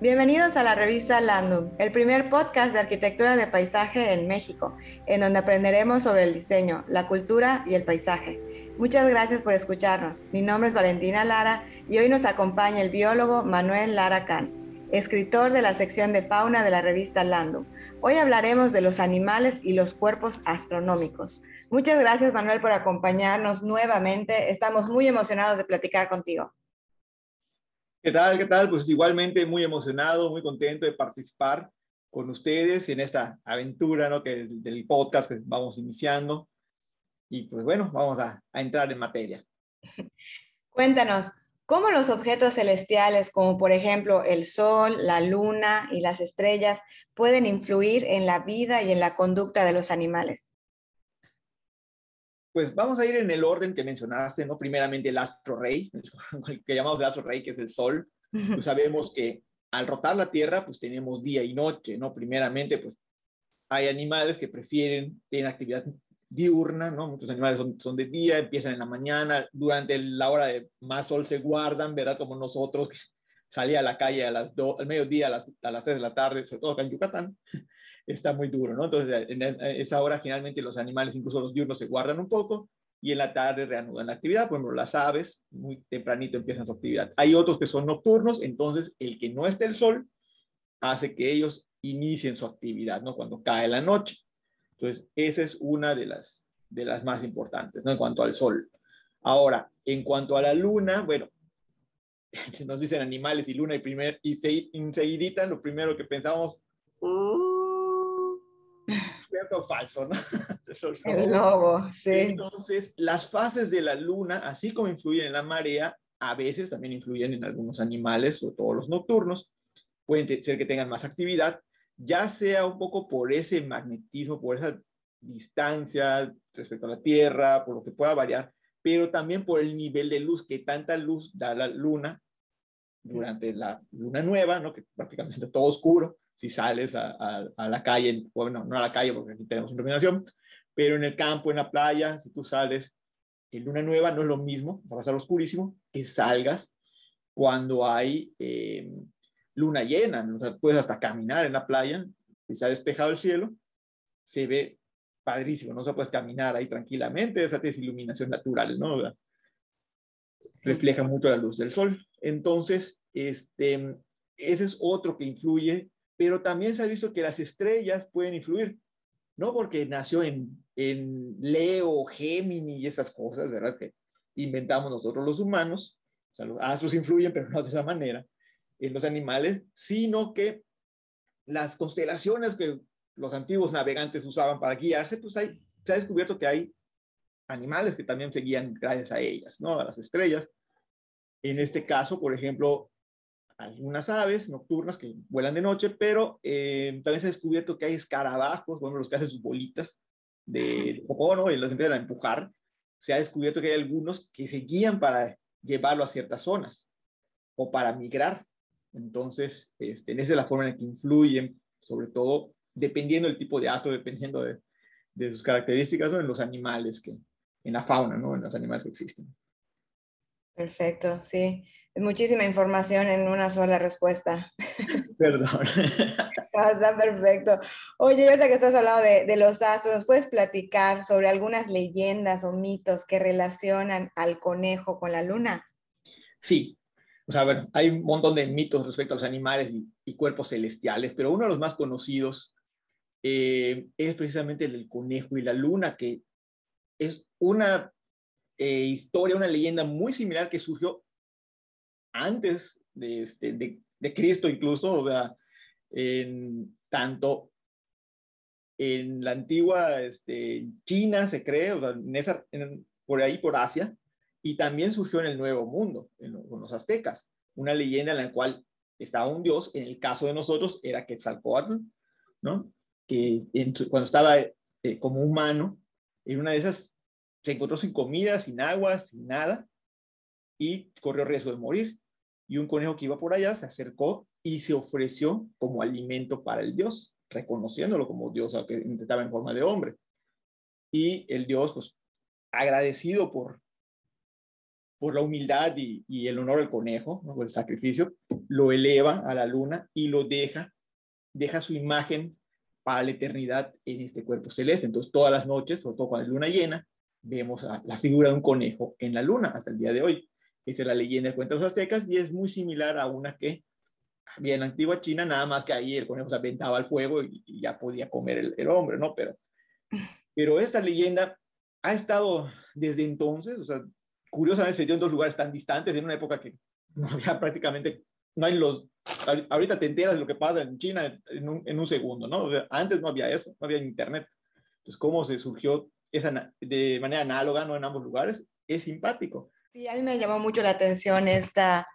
Bienvenidos a la revista Landum, el primer podcast de arquitectura de paisaje en México, en donde aprenderemos sobre el diseño, la cultura y el paisaje. Muchas gracias por escucharnos. Mi nombre es Valentina Lara y hoy nos acompaña el biólogo Manuel Lara Can, escritor de la sección de fauna de la revista Landum. Hoy hablaremos de los animales y los cuerpos astronómicos. Muchas gracias Manuel por acompañarnos nuevamente. Estamos muy emocionados de platicar contigo. ¿Qué tal? ¿Qué tal? Pues igualmente muy emocionado, muy contento de participar con ustedes en esta aventura ¿no? que, del podcast que vamos iniciando. Y pues bueno, vamos a, a entrar en materia. Cuéntanos, ¿cómo los objetos celestiales, como por ejemplo el Sol, la Luna y las estrellas, pueden influir en la vida y en la conducta de los animales? Pues vamos a ir en el orden que mencionaste, ¿no? Primeramente el astro rey, el que llamamos el astro rey, que es el sol. Pues sabemos que al rotar la Tierra, pues tenemos día y noche, ¿no? Primeramente, pues hay animales que prefieren, tener actividad diurna, ¿no? Muchos animales son, son, de día, empiezan en la mañana, durante la hora de más sol se guardan, ¿verdad? Como nosotros, salía a la calle a las al mediodía, a las, a las 3 de la tarde, sobre todo acá en Yucatán, está muy duro, ¿no? Entonces, en esa hora generalmente los animales, incluso los diurnos, se guardan un poco y en la tarde reanudan la actividad. Por ejemplo, las aves muy tempranito empiezan su actividad. Hay otros que son nocturnos, entonces el que no esté el sol hace que ellos inicien su actividad, ¿no? Cuando cae la noche. Entonces, esa es una de las, de las más importantes, ¿no? En cuanto al sol. Ahora, en cuanto a la luna, bueno, nos dicen animales y luna y, primer, y se, lo primero que pensamos, cierto o falso, ¿no? El lobo, sí. Entonces, las fases de la luna, así como influyen en la marea, a veces también influyen en algunos animales, sobre todo los nocturnos. Pueden ser que tengan más actividad, ya sea un poco por ese magnetismo, por esa distancia respecto a la Tierra, por lo que pueda variar, pero también por el nivel de luz, que tanta luz da la luna durante la luna nueva, ¿no? que prácticamente todo oscuro, si sales a, a, la calle, bueno, no a la calle porque aquí tenemos iluminación, pero en el campo, en la playa, si tú sales en luna nueva, no es lo mismo, va a estar oscurísimo, que salgas cuando hay eh, luna llena, o sea, puedes hasta caminar en la playa, si se ha despejado el cielo, se ve padrísimo, no se puede caminar ahí tranquilamente, esa es iluminación natural, ¿no? Refleja mucho la luz del sol. Entonces, este, ese es otro que influye pero también se ha visto que las estrellas pueden influir, no porque nació en, en Leo, Géminis y esas cosas, ¿verdad? Que inventamos nosotros los humanos, o sea, los astros influyen, pero no de esa manera, en los animales, sino que las constelaciones que los antiguos navegantes usaban para guiarse, pues hay, se ha descubierto que hay animales que también se guían gracias a ellas, ¿no? A las estrellas. En este caso, por ejemplo, algunas aves nocturnas que vuelan de noche, pero eh, también se ha descubierto que hay escarabajos, bueno, los que hacen sus bolitas de popó, ¿no? Y las empiezan a empujar. Se ha descubierto que hay algunos que se guían para llevarlo a ciertas zonas o para migrar. Entonces, este, esa es la forma en la que influyen, sobre todo dependiendo del tipo de astro, dependiendo de, de sus características, ¿no? en los animales que, en la fauna, ¿no? En los animales que existen. Perfecto, sí muchísima información en una sola respuesta. Perdón. está perfecto. Oye, ahorita que estás hablando de, de, los astros, ¿puedes platicar sobre algunas leyendas o mitos que relacionan al conejo con la luna? Sí. O sea, hay un montón de mitos respecto a los animales y, y cuerpos celestiales, pero uno de los más conocidos eh, es precisamente el del conejo y la luna, que es una eh, historia, una leyenda muy similar que surgió antes de, este, de, Cristo incluso, o sea, en tanto en la antigua este, China se cree, o sea, en por ahí por Asia, y también surgió en el Nuevo Mundo, con los aztecas, una leyenda en la cual estaba un dios, en el caso de nosotros era Quetzalcoatl, ¿no? Que cuando estaba eh, como humano, en una de esas se encontró sin comida, sin agua, sin nada, y corrió riesgo de morir. Y un conejo que iba por allá se acercó y se ofreció como alimento para el dios, reconociéndolo como dios, aunque estaba en forma de hombre. Y el dios, pues, agradecido por, por la humildad y, el honor del conejo, ¿no? el sacrificio, lo eleva a la luna y lo deja, deja su imagen para la eternidad en este cuerpo celeste. Entonces, todas las noches, sobre todo cuando es luna llena, vemos la figura de un conejo en la luna hasta el día de hoy. Es la leyenda cuenta los aztecas y es muy similar a una que había en la antigua China, nada más que ahí el conejo se aventaba al fuego y, ya podía comer el, el, hombre, ¿no? Pero, pero esta leyenda ha estado desde entonces, o sea, curiosamente se dio en dos lugares tan distantes, en una época que no había prácticamente, no hay los, ahorita te enteras de lo que pasa en China en un, en un segundo, ¿no? antes no había eso, no había internet. Entonces, ¿cómo se surgió esa, de manera análoga, no en ambos lugares? Es simpático. Sí, a mí me llamó mucho la atención esta,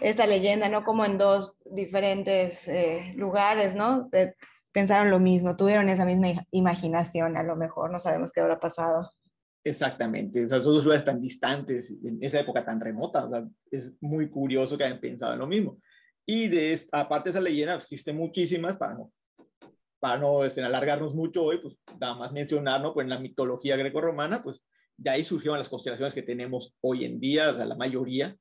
esta leyenda, ¿no? Como en dos diferentes eh, lugares, ¿no? pensaron lo mismo, tuvieron esa misma imaginación, a lo mejor, no sabemos qué habrá pasado. Exactamente, o sea, esos lugares tan distantes, en esa época tan remota, o sea, es muy curioso que hayan pensado en lo mismo. Y de esta, aparte de esa leyenda, pues, existen muchísimas, para no, para no este, alargarnos mucho hoy, pues nada más mencionar, ¿no? Pues en la mitología greco-romana, pues de ahí surgieron las constelaciones que tenemos hoy en día, la mayoría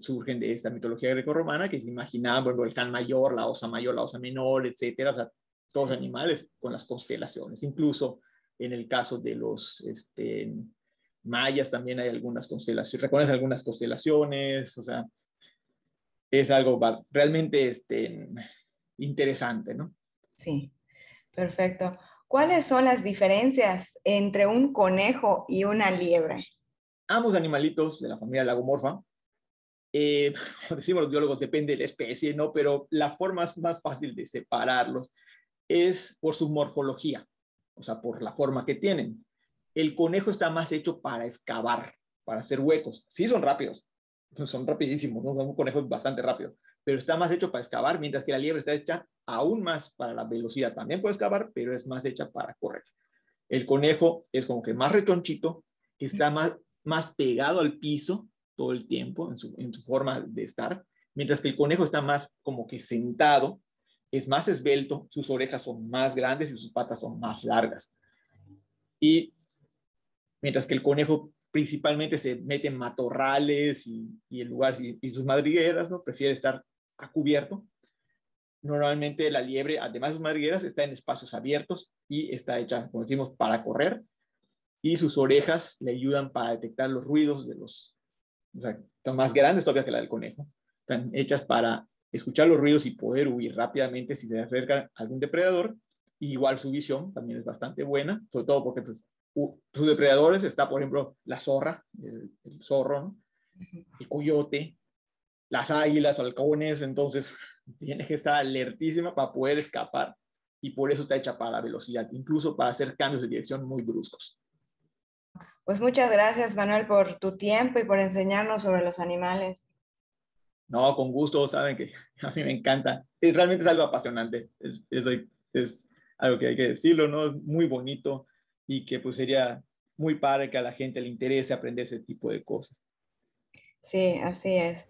surgen de esta mitología greco-romana, que se imaginaba, por ejemplo, el can mayor, la osa mayor, la osa menor, etcétera, o sea, todos animales con las constelaciones. Incluso en el caso de los este, mayas también hay algunas constelaciones, reconoces algunas constelaciones, o sea, es algo realmente este, interesante, ¿no? Sí, perfecto. ¿Cuáles son las diferencias entre un conejo y una liebre? Ambos animalitos de la familia lagomorfa, eh, decimos los biólogos, depende de la especie, ¿no? Pero la forma más fácil de separarlos es por su morfología, o sea, por la forma que tienen. El conejo está más hecho para excavar, para hacer huecos. Sí son rápidos, son rapidísimos, ¿no? un conejo bastante rápido, pero está más hecho para excavar, mientras que la liebre está hecha aún más para la velocidad. También puede excavar, pero es más hecha para correr. El conejo es como que más rechonchito, está más, más pegado al piso todo el tiempo en su, en su forma de estar, mientras que el conejo está más como que sentado, es más esbelto, sus orejas son más grandes y sus patas son más largas. Y mientras que el conejo principalmente se mete en matorrales y, y en lugares y, y, sus madrigueras, ¿no? Prefiere estar a cubierto. Normalmente la liebre, además de sus madrigueras, está en espacios abiertos y está hecha, como decimos, para correr. Y sus orejas le ayudan para detectar los ruidos de los, o sea, están más grandes todavía que la del conejo. Están hechas para escuchar los ruidos y poder huir rápidamente si se acerca algún depredador. igual su visión también es bastante buena, sobre todo porque pues, sus depredadores está, por ejemplo, la zorra, el, zorro, el coyote, las águilas, halcones, entonces tiene que estar alertísima para poder escapar y por eso está hecha para la velocidad, incluso para hacer cambios de dirección muy bruscos. Pues muchas gracias, Manuel, por tu tiempo y por enseñarnos sobre los animales. No, con gusto, saben que a mí me encanta. Es, realmente es algo apasionante, es, es, es algo que hay que decirlo, ¿no? Es muy bonito y que pues sería muy padre que a la gente le interese aprender ese tipo de cosas. Sí, así es.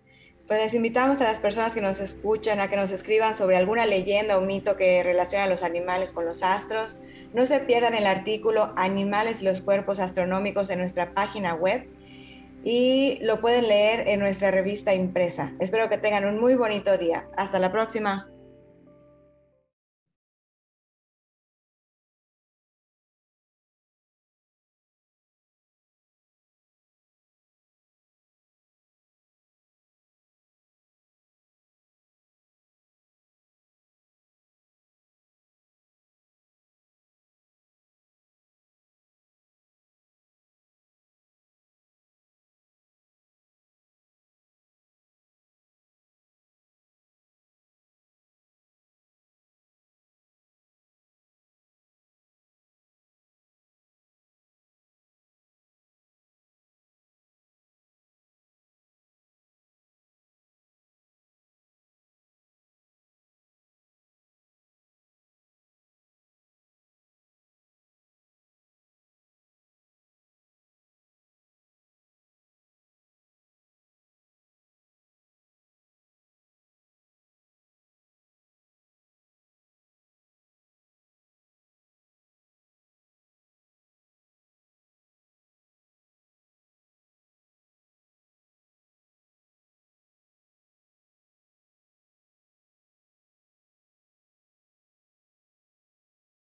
Pues les invitamos a las personas que nos escuchan a que nos escriban sobre alguna leyenda o mito que relaciona a los animales con los astros. No se pierdan el artículo Animales y los cuerpos astronómicos en nuestra página web y lo pueden leer en nuestra revista impresa. Espero que tengan un muy bonito día. Hasta la próxima.